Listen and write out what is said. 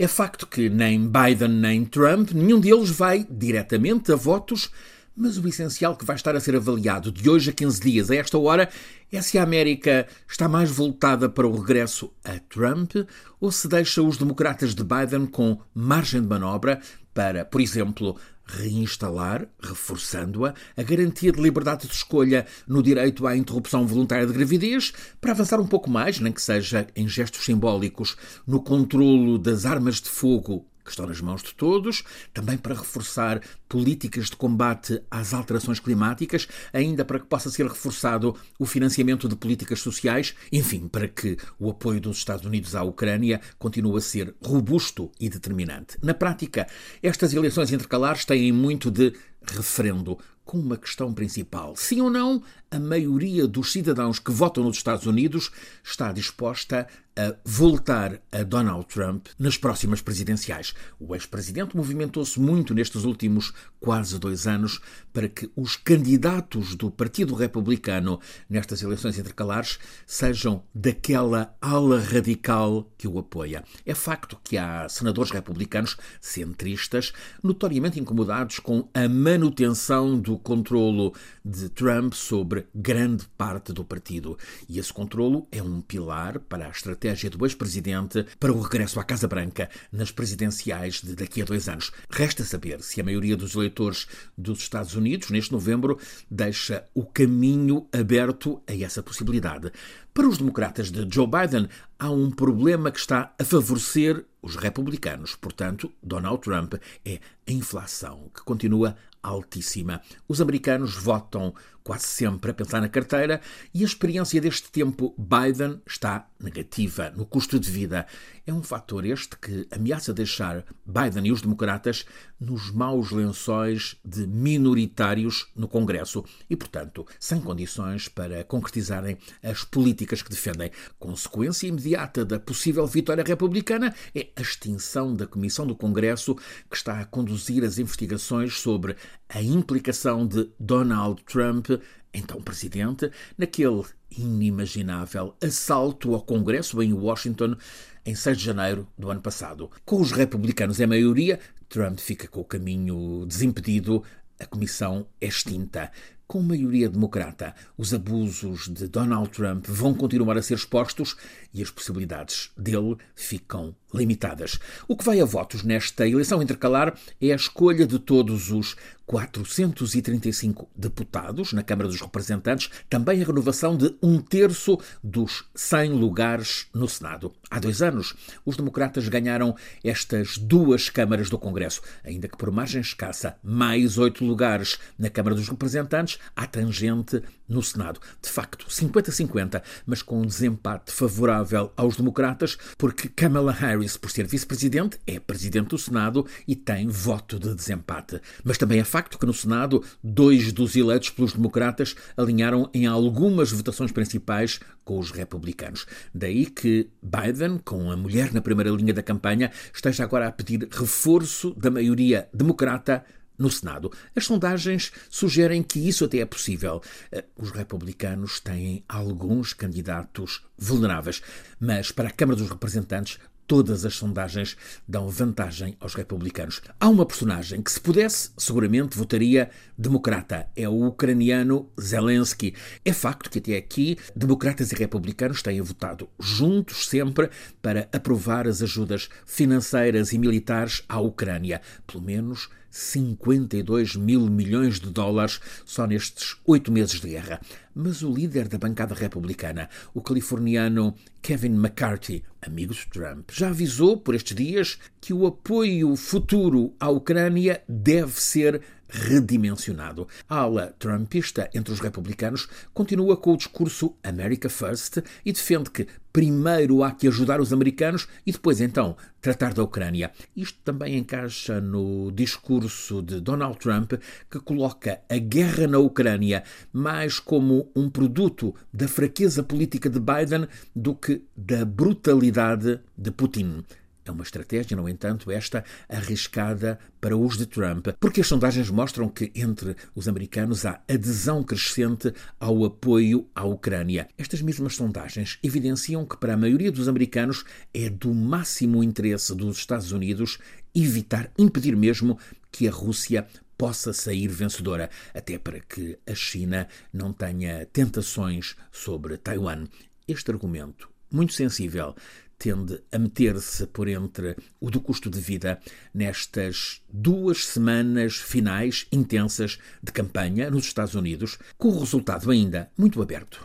É facto que nem Biden nem Trump, nenhum deles vai diretamente a votos, mas o essencial que vai estar a ser avaliado de hoje a 15 dias, a esta hora, é se a América está mais voltada para o regresso a Trump ou se deixa os democratas de Biden com margem de manobra para, por exemplo, reinstalar, reforçando-a, a garantia de liberdade de escolha no direito à interrupção voluntária de gravidez, para avançar um pouco mais, nem que seja em gestos simbólicos, no controlo das armas de fogo que estão nas mãos de todos, também para reforçar políticas de combate às alterações climáticas, ainda para que possa ser reforçado o financiamento de políticas sociais, enfim, para que o apoio dos Estados Unidos à Ucrânia continue a ser robusto e determinante. Na prática, estas eleições intercalares têm muito de referendo com uma questão principal. Sim ou não, a maioria dos cidadãos que votam nos Estados Unidos está disposta a voltar a Donald Trump nas próximas presidenciais. O ex-presidente movimentou-se muito nestes últimos quase dois anos para que os candidatos do Partido Republicano nestas eleições intercalares sejam daquela ala radical que o apoia. É facto que há senadores republicanos centristas notoriamente incomodados com a manutenção do controlo de Trump sobre grande parte do partido. E esse controlo é um pilar para a estratégia do ex-presidente para o regresso à Casa Branca nas presidenciais de daqui a dois anos. Resta saber se a maioria dos eleitores dos Estados Unidos, neste novembro, deixa o caminho aberto a essa possibilidade. Para os democratas de Joe Biden, há um problema que está a favorecer os republicanos. Portanto, Donald Trump é a inflação, que continua altíssima. Os americanos votam quase sempre a pensar na carteira e a experiência deste tempo Biden está negativa no custo de vida. É um fator este que ameaça deixar Biden e os democratas nos maus lençóis de minoritários no Congresso e, portanto, sem condições para concretizarem as políticas que defendem. Consequência imediata da possível vitória republicana é a extinção da Comissão do Congresso que está a conduzir as investigações sobre a implicação de Donald Trump então presidente, naquele inimaginável assalto ao Congresso em Washington em 6 de janeiro do ano passado. Com os republicanos em maioria, Trump fica com o caminho desimpedido, a comissão é extinta. Com maioria democrata, os abusos de Donald Trump vão continuar a ser expostos e as possibilidades dele ficam limitadas. O que vai a votos nesta eleição intercalar é a escolha de todos os 435 deputados na Câmara dos Representantes, também a renovação de um terço dos 100 lugares no Senado. Há dois anos, os democratas ganharam estas duas câmaras do Congresso, ainda que por margem escassa, mais oito lugares na Câmara dos Representantes, à tangente no Senado. De facto, 50-50, mas com um desempate favorável aos democratas, porque Kamala Harris, por ser vice-presidente, é presidente do Senado e tem voto de desempate. Mas também é facto que no Senado, dois dos eleitos pelos democratas alinharam em algumas votações principais com os republicanos. Daí que Biden, com a mulher na primeira linha da campanha, esteja agora a pedir reforço da maioria democrata no Senado. As sondagens sugerem que isso até é possível. Eh, os republicanos têm alguns candidatos vulneráveis, mas para a Câmara dos Representantes todas as sondagens dão vantagem aos republicanos. Há uma personagem que, se pudesse, seguramente votaria democrata. É o ucraniano Zelensky. É facto que até aqui democratas e republicanos têm votado juntos sempre para aprovar as ajudas financeiras e militares à Ucrânia. Pelo menos 52 mil milhões de dólares só nestes oito meses de guerra. Mas o líder da bancada republicana, o californiano Kevin McCarthy, amigo de Trump, já avisou por estes dias que o apoio futuro à Ucrânia deve ser redimensionado. A ala trumpista entre os republicanos continua com o discurso America First e defende que primeiro há que ajudar os americanos e depois então tratar da Ucrânia. Isto também encaixa no discurso de Donald Trump, que coloca a guerra na Ucrânia mais como um produto da fraqueza política de Biden do que da brutalidade de Putin. É uma estratégia, no entanto, esta arriscada para os de Trump, porque as sondagens mostram que entre os americanos há adesão crescente ao apoio à Ucrânia. Estas mesmas sondagens evidenciam que para a maioria dos americanos é do máximo interesse dos Estados Unidos evitar, impedir mesmo que a Rússia possa sair vencedora, até para que a China não tenha tentações sobre Taiwan. Este argumento, muito sensível, tende a meter-se por entre o do custo de vida nestas duas semanas finais intensas de campanha nos Estados Unidos, com o resultado ainda muito aberto.